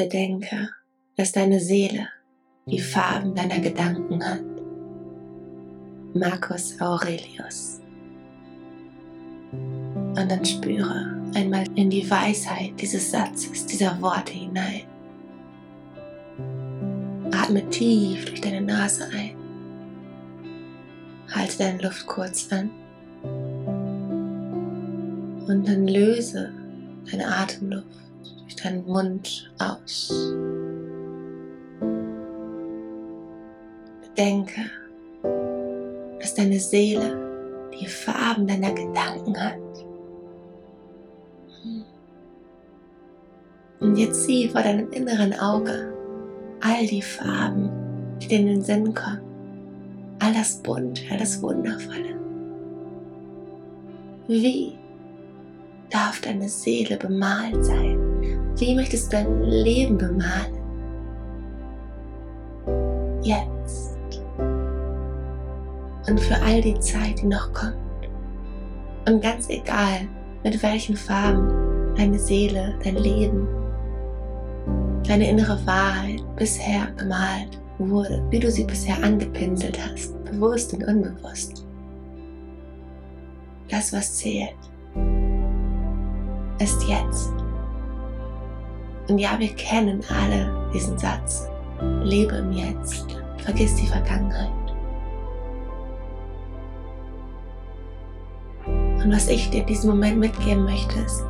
Bedenke, dass deine Seele die Farben deiner Gedanken hat. Marcus Aurelius. Und dann spüre einmal in die Weisheit dieses Satzes, dieser Worte hinein. Atme tief durch deine Nase ein. Halte deine Luft kurz an. Und dann löse deine Atemluft durch deinen Mund aus. Bedenke, dass deine Seele die Farben deiner Gedanken hat. Und jetzt sieh vor deinem inneren Auge all die Farben, die dir in den Sinn kommen. All das Bunt, all das Wundervolle. Wie darf deine Seele bemalt sein? Wie möchtest du dein Leben bemalen? Jetzt. Und für all die Zeit, die noch kommt. Und ganz egal, mit welchen Farben deine Seele, dein Leben, deine innere Wahrheit bisher gemalt wurde, wie du sie bisher angepinselt hast, bewusst und unbewusst. Das, was zählt, ist jetzt. Und ja, wir kennen alle diesen Satz. Lebe im Jetzt. Vergiss die Vergangenheit. Und was ich dir in diesem Moment mitgeben möchte, ist,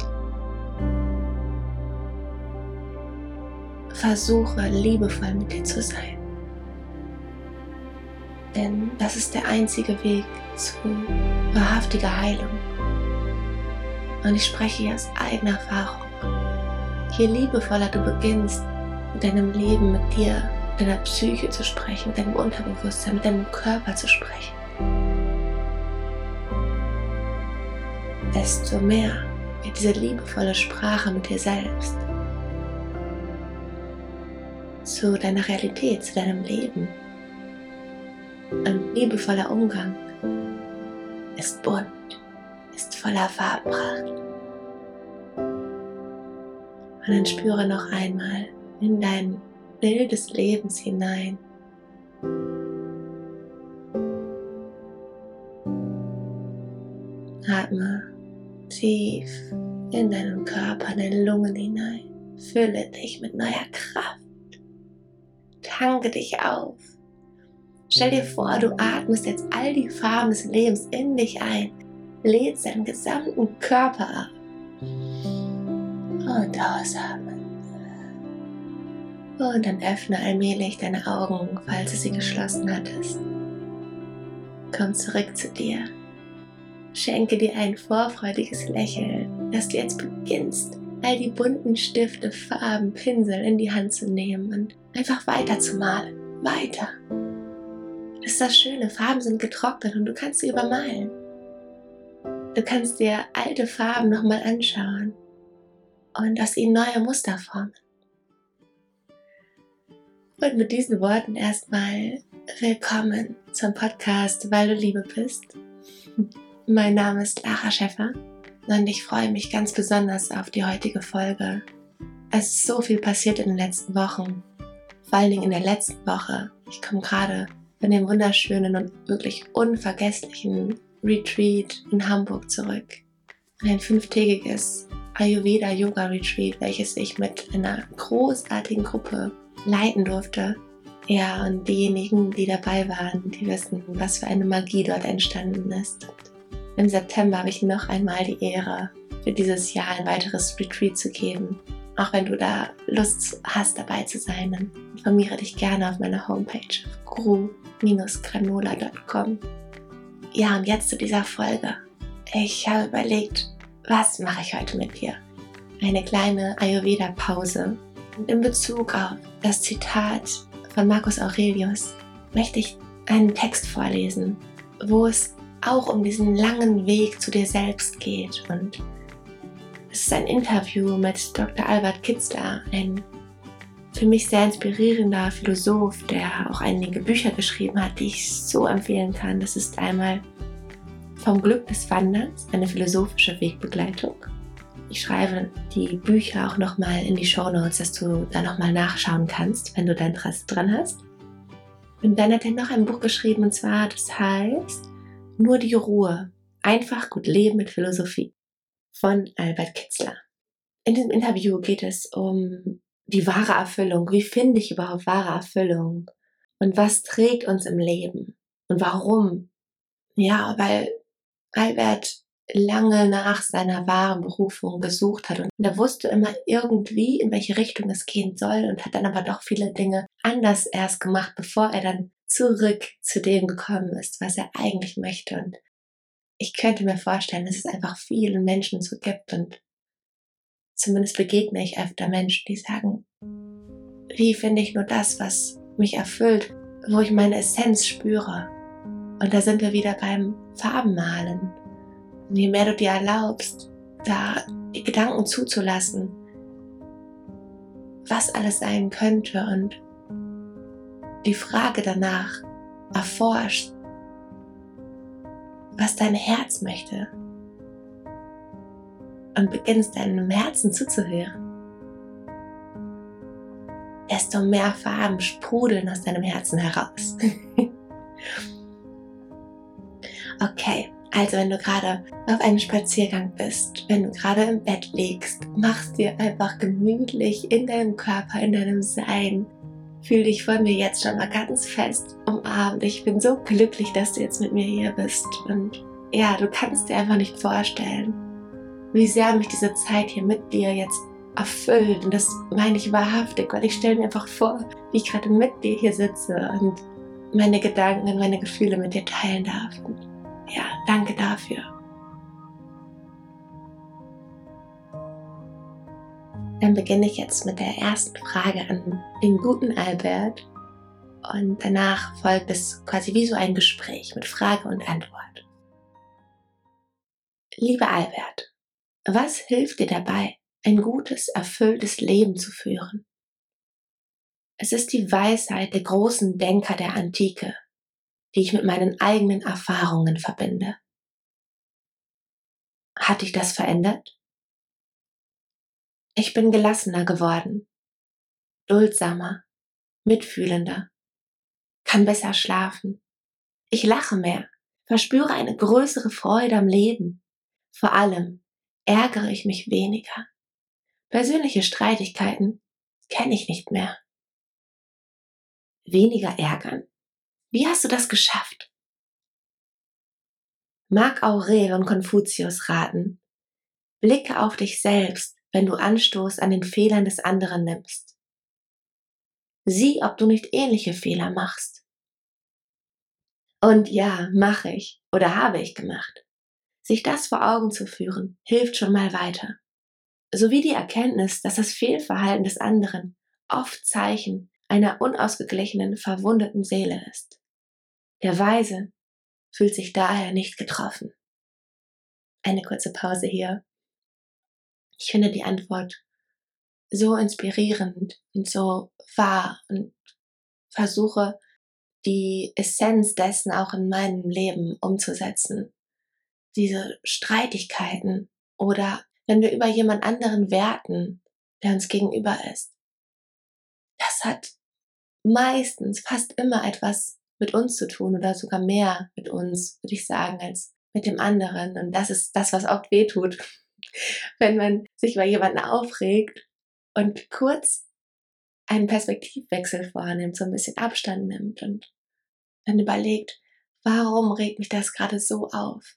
versuche liebevoll mit dir zu sein. Denn das ist der einzige Weg zu wahrhaftiger Heilung. Und ich spreche hier aus eigener Erfahrung. Je liebevoller du beginnst, mit deinem Leben, mit dir, mit deiner Psyche zu sprechen, mit deinem Unterbewusstsein, mit deinem Körper zu sprechen, desto mehr wird diese liebevolle Sprache mit dir selbst zu deiner Realität, zu deinem Leben. Ein liebevoller Umgang ist bunt, ist voller Farbpracht. Und dann spüre noch einmal in dein Bild des Lebens hinein. Atme tief in deinen Körper, in deine Lungen hinein. Fülle dich mit neuer Kraft. Tanke dich auf. Stell dir vor, du atmest jetzt all die Farben des Lebens in dich ein, lädst deinen gesamten Körper ab und ausatmen. Und dann öffne allmählich deine Augen, falls du sie geschlossen hattest. Komm zurück zu dir. Schenke dir ein vorfreudiges Lächeln, dass du jetzt beginnst, all die bunten Stifte, Farben, Pinsel in die Hand zu nehmen und einfach weiter zu malen. Weiter. Das ist das Schöne, Farben sind getrocknet und du kannst sie übermalen. Du kannst dir alte Farben nochmal anschauen und aus ihnen neue Muster formen. Und mit diesen Worten erstmal willkommen zum Podcast, weil du Liebe bist. Mein Name ist Lara Schäffer und ich freue mich ganz besonders auf die heutige Folge. Es ist so viel passiert in den letzten Wochen. Vor allen Dingen in der letzten Woche. Ich komme gerade von dem wunderschönen und wirklich unvergesslichen Retreat in Hamburg zurück. Ein fünftägiges Ayurveda Yoga Retreat, welches ich mit einer großartigen Gruppe leiten durfte. Ja, und diejenigen, die dabei waren, die wissen, was für eine Magie dort entstanden ist. Im September habe ich noch einmal die Ehre, für dieses Jahr ein weiteres Retreat zu geben. Auch wenn du da Lust hast, dabei zu sein, dann informiere dich gerne auf meiner Homepage guru-granola.com. Ja, und jetzt zu dieser Folge. Ich habe überlegt, was mache ich heute mit dir? Eine kleine Ayurveda-Pause. Und in Bezug auf das Zitat von Marcus Aurelius möchte ich einen Text vorlesen, wo es auch um diesen langen Weg zu dir selbst geht. Und es ist ein Interview mit Dr. Albert Kitzler, ein für mich sehr inspirierender Philosoph, der auch einige Bücher geschrieben hat, die ich so empfehlen kann. Das ist einmal Vom Glück des Wanderns, eine philosophische Wegbegleitung. Ich schreibe die Bücher auch nochmal in die Show Notes, dass du da nochmal nachschauen kannst, wenn du da Interesse dran hast. Und dann hat er noch ein Buch geschrieben und zwar, das heißt Nur die Ruhe. Einfach gut leben mit Philosophie von Albert Kitzler. In diesem Interview geht es um die wahre Erfüllung. Wie finde ich überhaupt wahre Erfüllung? Und was trägt uns im Leben? Und warum? Ja, weil Albert lange nach seiner wahren Berufung gesucht hat und er wusste immer irgendwie, in welche Richtung es gehen soll und hat dann aber doch viele Dinge anders erst gemacht, bevor er dann zurück zu dem gekommen ist, was er eigentlich möchte. Und ich könnte mir vorstellen, dass es einfach vielen Menschen so gibt und zumindest begegne ich öfter Menschen, die sagen, wie finde ich nur das, was mich erfüllt, wo ich meine Essenz spüre. Und da sind wir wieder beim Farbenmalen. Und je mehr du dir erlaubst, da Gedanken zuzulassen, was alles sein könnte und die Frage danach erforscht, was dein Herz möchte und beginnst deinem Herzen zuzuhören, desto mehr Farben sprudeln aus deinem Herzen heraus. okay, also wenn du gerade auf einem Spaziergang bist, wenn du gerade im Bett liegst, machst dir einfach gemütlich in deinem Körper, in deinem Sein. Fühl dich von mir jetzt schon mal ganz fest umarmt. Ich bin so glücklich, dass du jetzt mit mir hier bist. Und ja, du kannst dir einfach nicht vorstellen, wie sehr mich diese Zeit hier mit dir jetzt erfüllt. Und das meine ich wahrhaftig, weil ich stelle mir einfach vor, wie ich gerade mit dir hier sitze und meine Gedanken und meine Gefühle mit dir teilen darf. Und ja, danke dafür. Dann beginne ich jetzt mit der ersten Frage an den guten Albert und danach folgt es quasi wie so ein Gespräch mit Frage und Antwort. Lieber Albert, was hilft dir dabei, ein gutes, erfülltes Leben zu führen? Es ist die Weisheit der großen Denker der Antike, die ich mit meinen eigenen Erfahrungen verbinde. Hat dich das verändert? Ich bin gelassener geworden, duldsamer, mitfühlender, kann besser schlafen. Ich lache mehr, verspüre eine größere Freude am Leben. Vor allem ärgere ich mich weniger. Persönliche Streitigkeiten kenne ich nicht mehr. Weniger ärgern wie hast du das geschafft? Marc Aurel und Konfuzius raten, blicke auf dich selbst, wenn du Anstoß an den Fehlern des anderen nimmst. Sieh, ob du nicht ähnliche Fehler machst. Und ja, mache ich oder habe ich gemacht. Sich das vor Augen zu führen, hilft schon mal weiter. Sowie die Erkenntnis, dass das Fehlverhalten des anderen oft Zeichen einer unausgeglichenen, verwundeten Seele ist. Der Weise fühlt sich daher nicht getroffen. Eine kurze Pause hier. Ich finde die Antwort so inspirierend und so wahr und versuche die Essenz dessen auch in meinem Leben umzusetzen. Diese Streitigkeiten oder wenn wir über jemand anderen werten, der uns gegenüber ist. Das hat meistens fast immer etwas mit uns zu tun oder sogar mehr mit uns, würde ich sagen, als mit dem anderen. Und das ist das, was oft weh tut, wenn man sich über jemanden aufregt und kurz einen Perspektivwechsel vornimmt, so ein bisschen Abstand nimmt und dann überlegt, warum regt mich das gerade so auf?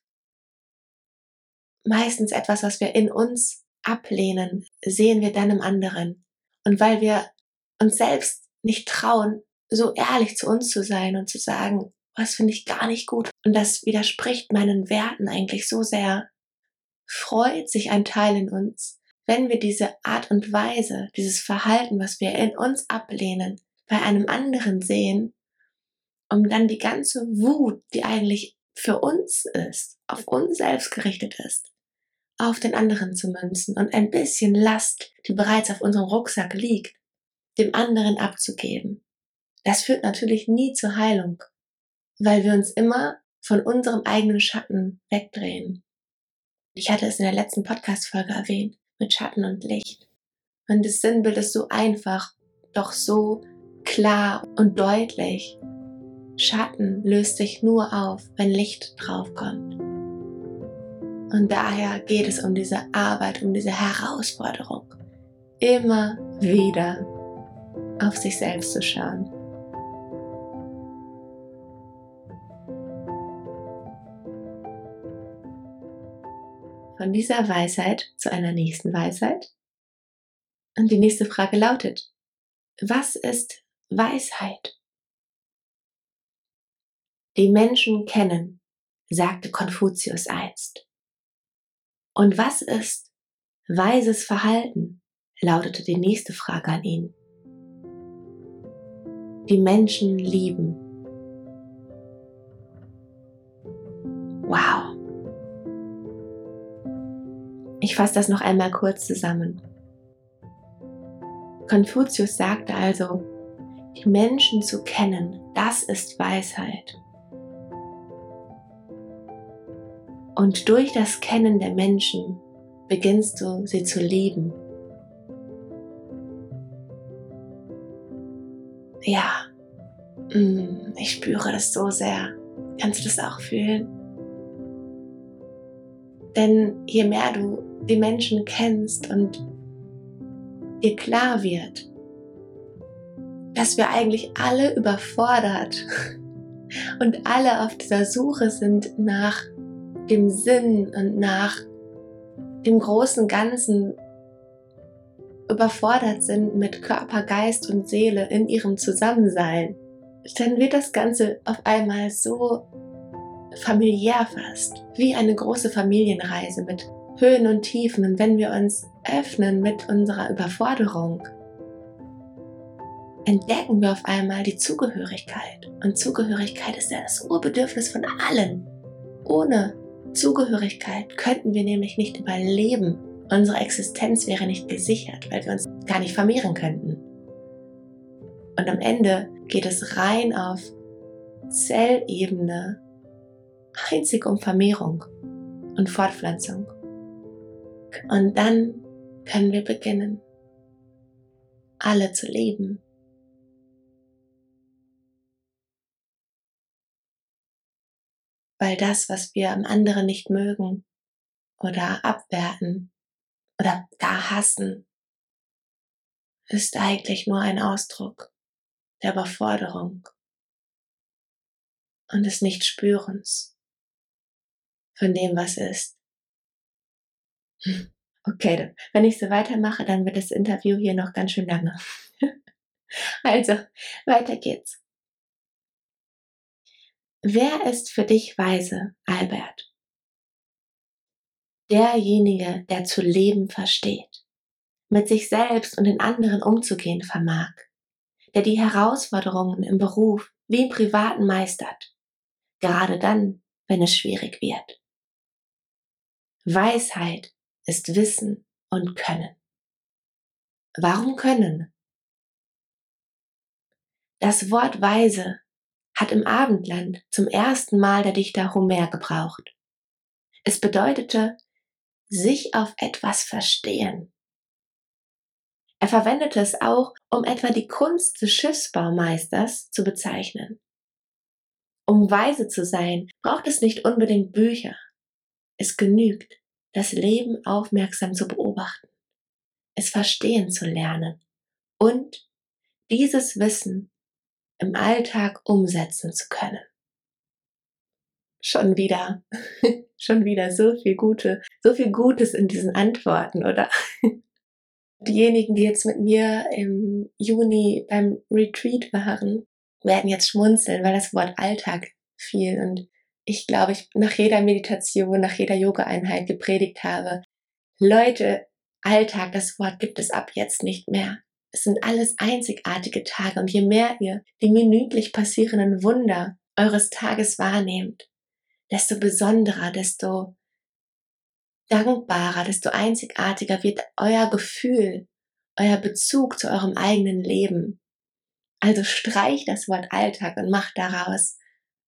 Meistens etwas, was wir in uns ablehnen, sehen wir dann im anderen. Und weil wir uns selbst nicht trauen, so ehrlich zu uns zu sein und zu sagen, was finde ich gar nicht gut. Und das widerspricht meinen Werten eigentlich so sehr. Freut sich ein Teil in uns, wenn wir diese Art und Weise, dieses Verhalten, was wir in uns ablehnen, bei einem anderen sehen, um dann die ganze Wut, die eigentlich für uns ist, auf uns selbst gerichtet ist, auf den anderen zu münzen und ein bisschen Last, die bereits auf unserem Rucksack liegt, dem anderen abzugeben. Das führt natürlich nie zur Heilung, weil wir uns immer von unserem eigenen Schatten wegdrehen. Ich hatte es in der letzten Podcast-Folge erwähnt. mit Schatten und Licht. Und das Sinnbild ist so einfach, doch so klar und deutlich. Schatten löst sich nur auf, wenn Licht draufkommt. Und daher geht es um diese Arbeit, um diese Herausforderung, immer wieder auf sich selbst zu schauen. Von dieser Weisheit zu einer nächsten Weisheit. Und die nächste Frage lautet, was ist Weisheit? Die Menschen kennen, sagte Konfuzius einst. Und was ist weises Verhalten? lautete die nächste Frage an ihn. Die Menschen lieben. Wow. Ich fasse das noch einmal kurz zusammen. Konfuzius sagte also, die Menschen zu kennen, das ist Weisheit. Und durch das Kennen der Menschen beginnst du sie zu lieben. Ja, mm, ich spüre das so sehr. Kannst du das auch fühlen? Denn je mehr du die Menschen kennst und dir klar wird, dass wir eigentlich alle überfordert und alle auf dieser Suche sind nach dem Sinn und nach dem großen Ganzen überfordert sind mit Körper, Geist und Seele in ihrem Zusammensein, dann wird das Ganze auf einmal so familiär fast, wie eine große Familienreise mit Höhen und Tiefen. Und wenn wir uns öffnen mit unserer Überforderung, entdecken wir auf einmal die Zugehörigkeit. Und Zugehörigkeit ist ja das Urbedürfnis von allen. Ohne Zugehörigkeit könnten wir nämlich nicht überleben. Unsere Existenz wäre nicht gesichert, weil wir uns gar nicht vermehren könnten. Und am Ende geht es rein auf Zellebene einzig um Vermehrung und Fortpflanzung. Und dann können wir beginnen, alle zu lieben. weil das, was wir am anderen nicht mögen oder abwerten oder gar hassen, ist eigentlich nur ein Ausdruck der Überforderung und des Nichtspürens von dem, was ist. Okay, wenn ich so weitermache, dann wird das Interview hier noch ganz schön lange. also, weiter geht's. Wer ist für dich weise, Albert? Derjenige, der zu leben versteht, mit sich selbst und den anderen umzugehen vermag, der die Herausforderungen im Beruf wie im Privaten meistert, gerade dann, wenn es schwierig wird. Weisheit ist Wissen und Können. Warum Können? Das Wort weise hat im Abendland zum ersten Mal der Dichter Homer gebraucht. Es bedeutete sich auf etwas verstehen. Er verwendete es auch, um etwa die Kunst des Schiffsbaumeisters zu bezeichnen. Um weise zu sein, braucht es nicht unbedingt Bücher. Es genügt, das Leben aufmerksam zu beobachten, es verstehen zu lernen und dieses Wissen im Alltag umsetzen zu können. Schon wieder, schon wieder so viel Gute, so viel Gutes in diesen Antworten, oder? Diejenigen, die jetzt mit mir im Juni beim Retreat waren, werden jetzt schmunzeln, weil das Wort Alltag fiel und ich glaube, ich nach jeder Meditation, nach jeder Yoga-Einheit gepredigt habe. Leute, Alltag, das Wort gibt es ab jetzt nicht mehr. Es sind alles einzigartige Tage und je mehr ihr die minütlich passierenden Wunder eures Tages wahrnehmt, desto besonderer, desto dankbarer, desto einzigartiger wird euer Gefühl, euer Bezug zu eurem eigenen Leben. Also streich das Wort Alltag und macht daraus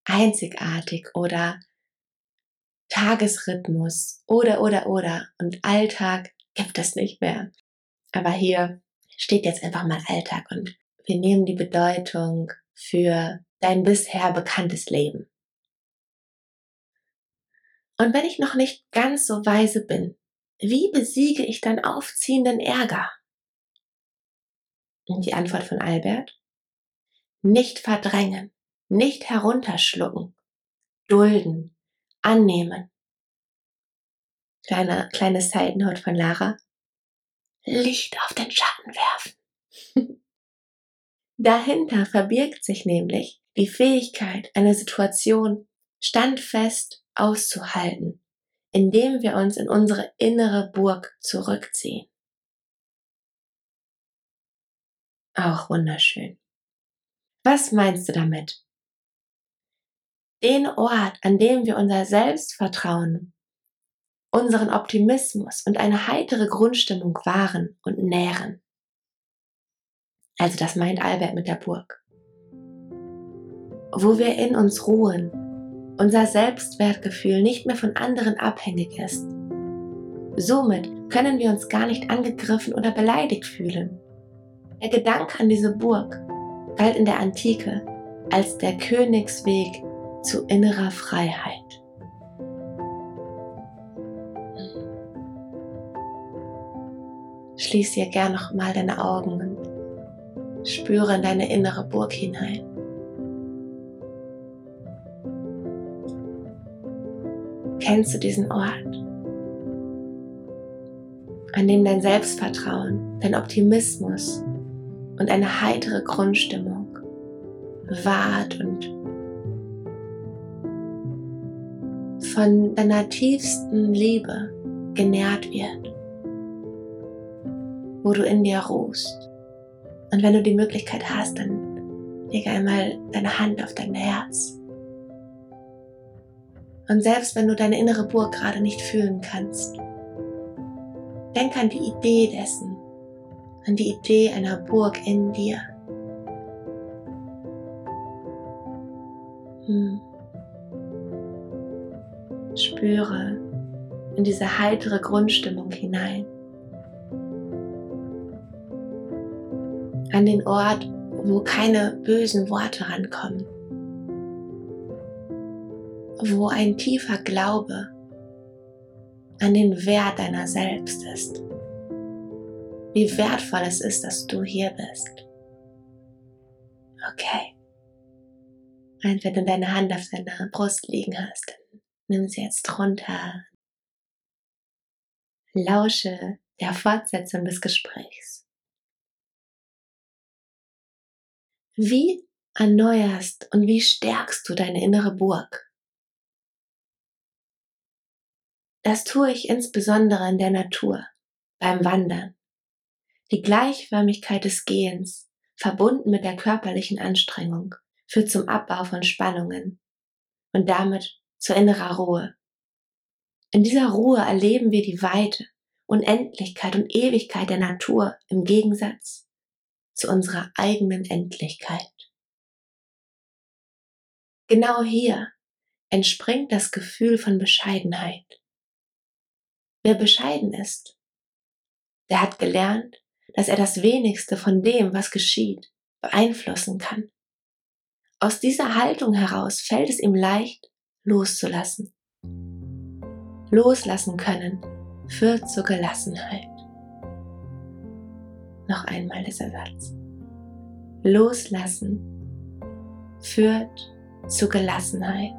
einzigartig oder Tagesrhythmus oder oder oder und Alltag gibt es nicht mehr. Aber hier steht jetzt einfach mal Alltag und wir nehmen die Bedeutung für dein bisher bekanntes Leben. Und wenn ich noch nicht ganz so weise bin, wie besiege ich dann aufziehenden Ärger? Und die Antwort von Albert? Nicht verdrängen, nicht herunterschlucken, dulden, annehmen. Kleine, kleine Side Note von Lara. Licht auf den Schatten werfen. Dahinter verbirgt sich nämlich die Fähigkeit, eine Situation standfest auszuhalten, indem wir uns in unsere innere Burg zurückziehen. Auch wunderschön. Was meinst du damit? Den Ort, an dem wir unser Selbstvertrauen, unseren Optimismus und eine heitere Grundstimmung wahren und nähren. Also das meint Albert mit der Burg. Wo wir in uns ruhen, unser Selbstwertgefühl nicht mehr von anderen abhängig ist. Somit können wir uns gar nicht angegriffen oder beleidigt fühlen. Der Gedanke an diese Burg galt in der Antike als der Königsweg zu innerer Freiheit. Schließ hier gern noch mal deine Augen und spüre in deine innere Burg hinein. Kennst du diesen Ort, an dem dein Selbstvertrauen, dein Optimismus und eine heitere Grundstimmung wahrt und von deiner tiefsten Liebe genährt wird, wo du in dir ruhst. Und wenn du die Möglichkeit hast, dann leg einmal deine Hand auf dein Herz. Und selbst wenn du deine innere Burg gerade nicht fühlen kannst, denk an die Idee dessen, an die Idee einer Burg in dir. Hm. Spüre in diese heitere Grundstimmung hinein. An den Ort, wo keine bösen Worte rankommen. Wo ein tiefer Glaube an den Wert deiner selbst ist wie wertvoll es ist, dass du hier bist. Okay. Und wenn du deine Hand auf deiner Brust liegen hast, nimm sie jetzt runter. Lausche der Fortsetzung des Gesprächs. Wie erneuerst und wie stärkst du deine innere Burg? Das tue ich insbesondere in der Natur, beim Wandern, die Gleichförmigkeit des Gehens, verbunden mit der körperlichen Anstrengung, führt zum Abbau von Spannungen und damit zur innerer Ruhe. In dieser Ruhe erleben wir die Weite, Unendlichkeit und Ewigkeit der Natur im Gegensatz zu unserer eigenen Endlichkeit. Genau hier entspringt das Gefühl von Bescheidenheit. Wer bescheiden ist, der hat gelernt, dass er das wenigste von dem, was geschieht, beeinflussen kann. Aus dieser Haltung heraus fällt es ihm leicht, loszulassen. Loslassen können führt zur Gelassenheit. Noch einmal dieser Satz. Loslassen führt zu Gelassenheit.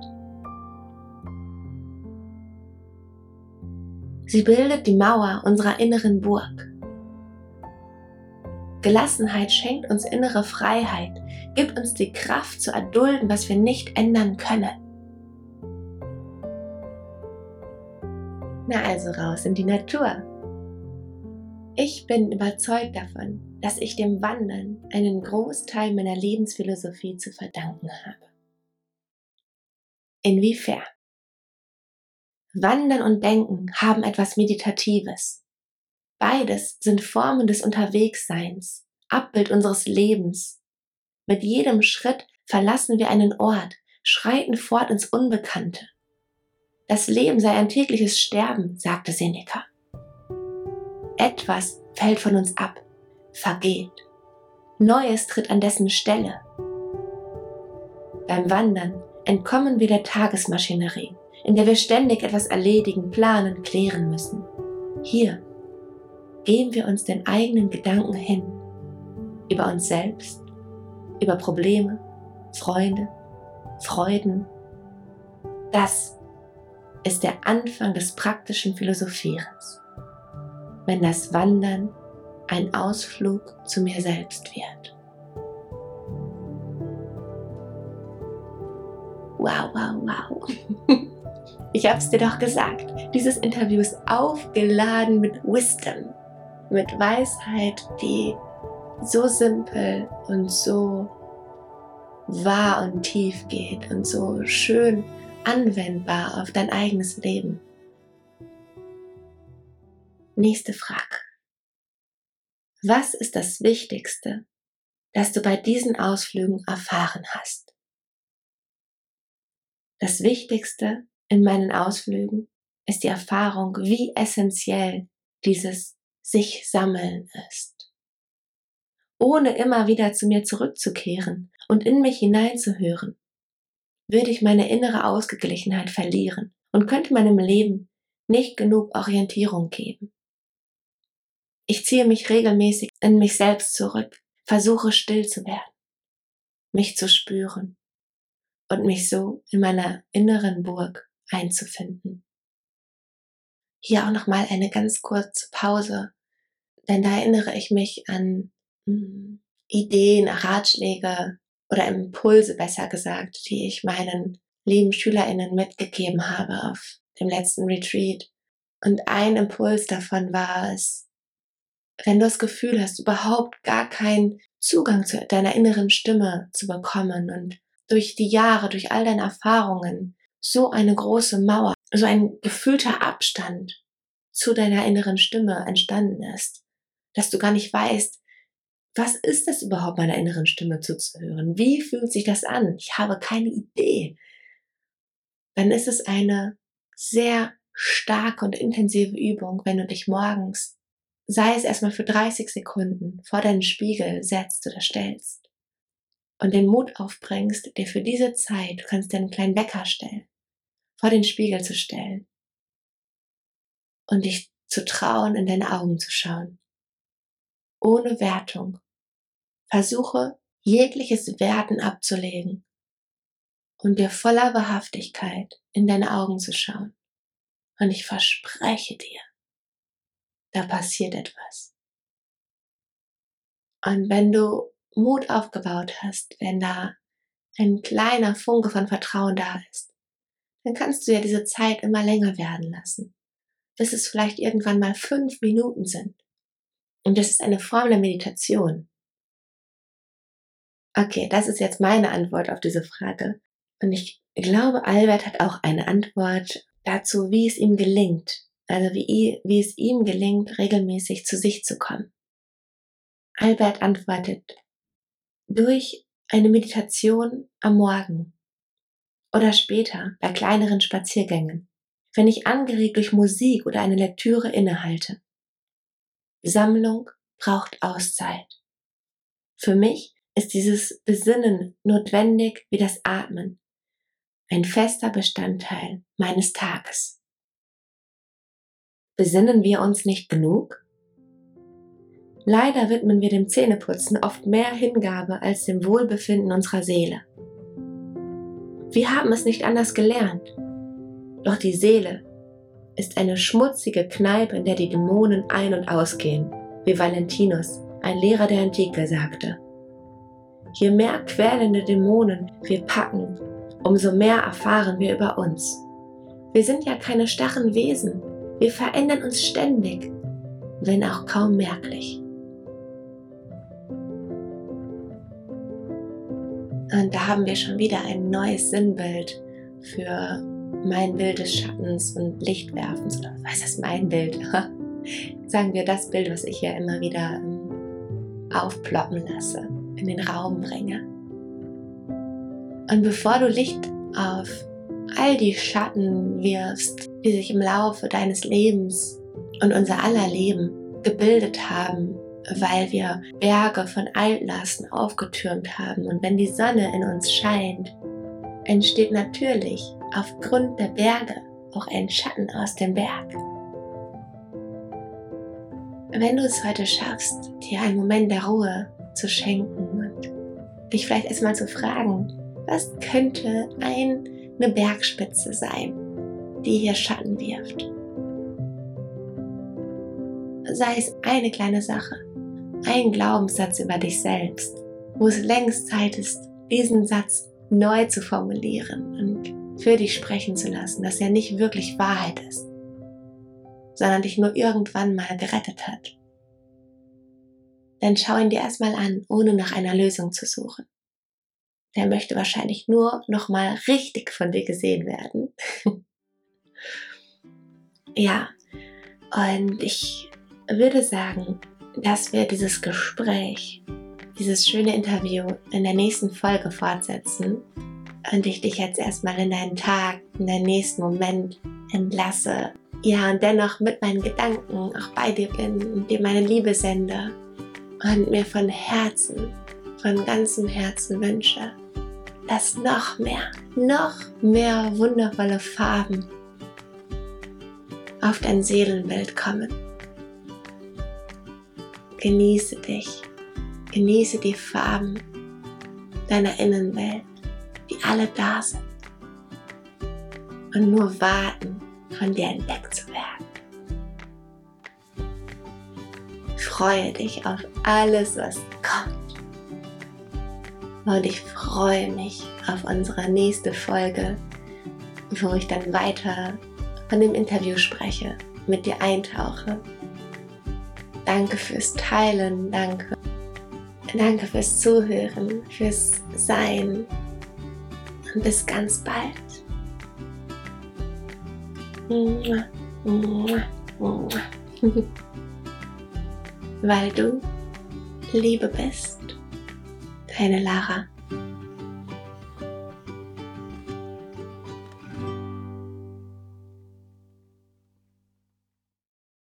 Sie bildet die Mauer unserer inneren Burg. Gelassenheit schenkt uns innere Freiheit, gibt uns die Kraft zu erdulden, was wir nicht ändern können. Na also raus in die Natur. Ich bin überzeugt davon, dass ich dem Wandern einen Großteil meiner Lebensphilosophie zu verdanken habe. Inwiefern? Wandern und Denken haben etwas Meditatives. Beides sind Formen des Unterwegsseins, Abbild unseres Lebens. Mit jedem Schritt verlassen wir einen Ort, schreiten fort ins Unbekannte. Das Leben sei ein tägliches Sterben, sagte Seneca. Etwas fällt von uns ab, vergeht. Neues tritt an dessen Stelle. Beim Wandern entkommen wir der Tagesmaschinerie, in der wir ständig etwas erledigen, planen, klären müssen. Hier geben wir uns den eigenen Gedanken hin, über uns selbst, über Probleme, Freunde, Freuden. Das ist der Anfang des praktischen Philosophierens, wenn das Wandern ein Ausflug zu mir selbst wird. Wow, wow, wow. Ich habe es dir doch gesagt, dieses Interview ist aufgeladen mit Wisdom, mit Weisheit, die so simpel und so wahr und tief geht und so schön anwendbar auf dein eigenes Leben. Nächste Frage. Was ist das Wichtigste, das du bei diesen Ausflügen erfahren hast? Das Wichtigste in meinen Ausflügen ist die Erfahrung, wie essentiell dieses sich sammeln ist. Ohne immer wieder zu mir zurückzukehren und in mich hineinzuhören, würde ich meine innere Ausgeglichenheit verlieren und könnte meinem Leben nicht genug Orientierung geben. Ich ziehe mich regelmäßig in mich selbst zurück, versuche still zu werden, mich zu spüren und mich so in meiner inneren Burg einzufinden. Hier auch nochmal eine ganz kurze Pause, denn da erinnere ich mich an hm, Ideen, Ratschläge oder Impulse besser gesagt, die ich meinen lieben SchülerInnen mitgegeben habe auf dem letzten Retreat. Und ein Impuls davon war es, wenn du das Gefühl hast, überhaupt gar keinen Zugang zu deiner inneren Stimme zu bekommen und durch die Jahre, durch all deine Erfahrungen so eine große Mauer, so ein gefühlter Abstand zu deiner inneren Stimme entstanden ist, dass du gar nicht weißt, was ist es überhaupt, meiner inneren Stimme zuzuhören? Wie fühlt sich das an? Ich habe keine Idee. Dann ist es eine sehr starke und intensive Übung, wenn du dich morgens, sei es erstmal für 30 Sekunden, vor deinen Spiegel setzt oder stellst und den Mut aufbringst, dir für diese Zeit, du kannst dir einen kleinen Wecker stellen, vor den Spiegel zu stellen und dich zu trauen, in deine Augen zu schauen. Ohne Wertung, Versuche jegliches Werten abzulegen und dir voller Wahrhaftigkeit in deine Augen zu schauen. Und ich verspreche dir, da passiert etwas. Und wenn du Mut aufgebaut hast, wenn da ein kleiner Funke von Vertrauen da ist, dann kannst du ja diese Zeit immer länger werden lassen, bis es vielleicht irgendwann mal fünf Minuten sind. Und das ist eine Form der Meditation. Okay, das ist jetzt meine Antwort auf diese Frage. Und ich glaube, Albert hat auch eine Antwort dazu, wie es ihm gelingt, also wie, wie es ihm gelingt, regelmäßig zu sich zu kommen. Albert antwortet, durch eine Meditation am Morgen oder später bei kleineren Spaziergängen, wenn ich angeregt durch Musik oder eine Lektüre innehalte. Sammlung braucht Auszeit. Für mich ist dieses Besinnen notwendig wie das Atmen, ein fester Bestandteil meines Tages. Besinnen wir uns nicht genug? Leider widmen wir dem Zähneputzen oft mehr Hingabe als dem Wohlbefinden unserer Seele. Wir haben es nicht anders gelernt. Doch die Seele ist eine schmutzige Kneipe, in der die Dämonen ein- und ausgehen, wie Valentinus, ein Lehrer der Antike, sagte. Je mehr quälende Dämonen wir packen, umso mehr erfahren wir über uns. Wir sind ja keine starren Wesen. Wir verändern uns ständig, wenn auch kaum merklich. Und da haben wir schon wieder ein neues Sinnbild für mein Bild des Schattens und Lichtwerfens. Oder was ist mein Bild? Sagen wir das Bild, was ich ja immer wieder ähm, aufploppen lasse in den Raum bringe. Und bevor du Licht auf all die Schatten wirfst, die sich im Laufe deines Lebens und unser aller Leben gebildet haben, weil wir Berge von Altlasten aufgetürmt haben. Und wenn die Sonne in uns scheint, entsteht natürlich aufgrund der Berge auch ein Schatten aus dem Berg. Wenn du es heute schaffst, dir einen Moment der Ruhe zu schenken und dich vielleicht erstmal zu fragen, was könnte eine Bergspitze sein, die hier Schatten wirft? Sei es eine kleine Sache, ein Glaubenssatz über dich selbst, wo es längst Zeit ist, diesen Satz neu zu formulieren und für dich sprechen zu lassen, dass er nicht wirklich Wahrheit ist, sondern dich nur irgendwann mal gerettet hat. Dann schau ihn dir erstmal an, ohne nach einer Lösung zu suchen. Der möchte wahrscheinlich nur nochmal richtig von dir gesehen werden. ja, und ich würde sagen, dass wir dieses Gespräch, dieses schöne Interview in der nächsten Folge fortsetzen und ich dich jetzt erstmal in deinen Tag, in deinen nächsten Moment entlasse. Ja, und dennoch mit meinen Gedanken auch bei dir bin und dir meine Liebe sende und mir von Herzen, von ganzem Herzen wünsche, dass noch mehr, noch mehr wundervolle Farben auf dein Seelenbild kommen Genieße dich. Genieße die Farben deiner Innenwelt, die alle da sind und nur warten, von dir entdeckt zu werden. Freue dich auf alles, was kommt. Und ich freue mich auf unsere nächste Folge, wo ich dann weiter von dem Interview spreche, mit dir eintauche Danke fürs Teilen, danke. Danke fürs Zuhören, fürs Sein. Und bis ganz bald. Weil du Liebe bist. Deine Lara.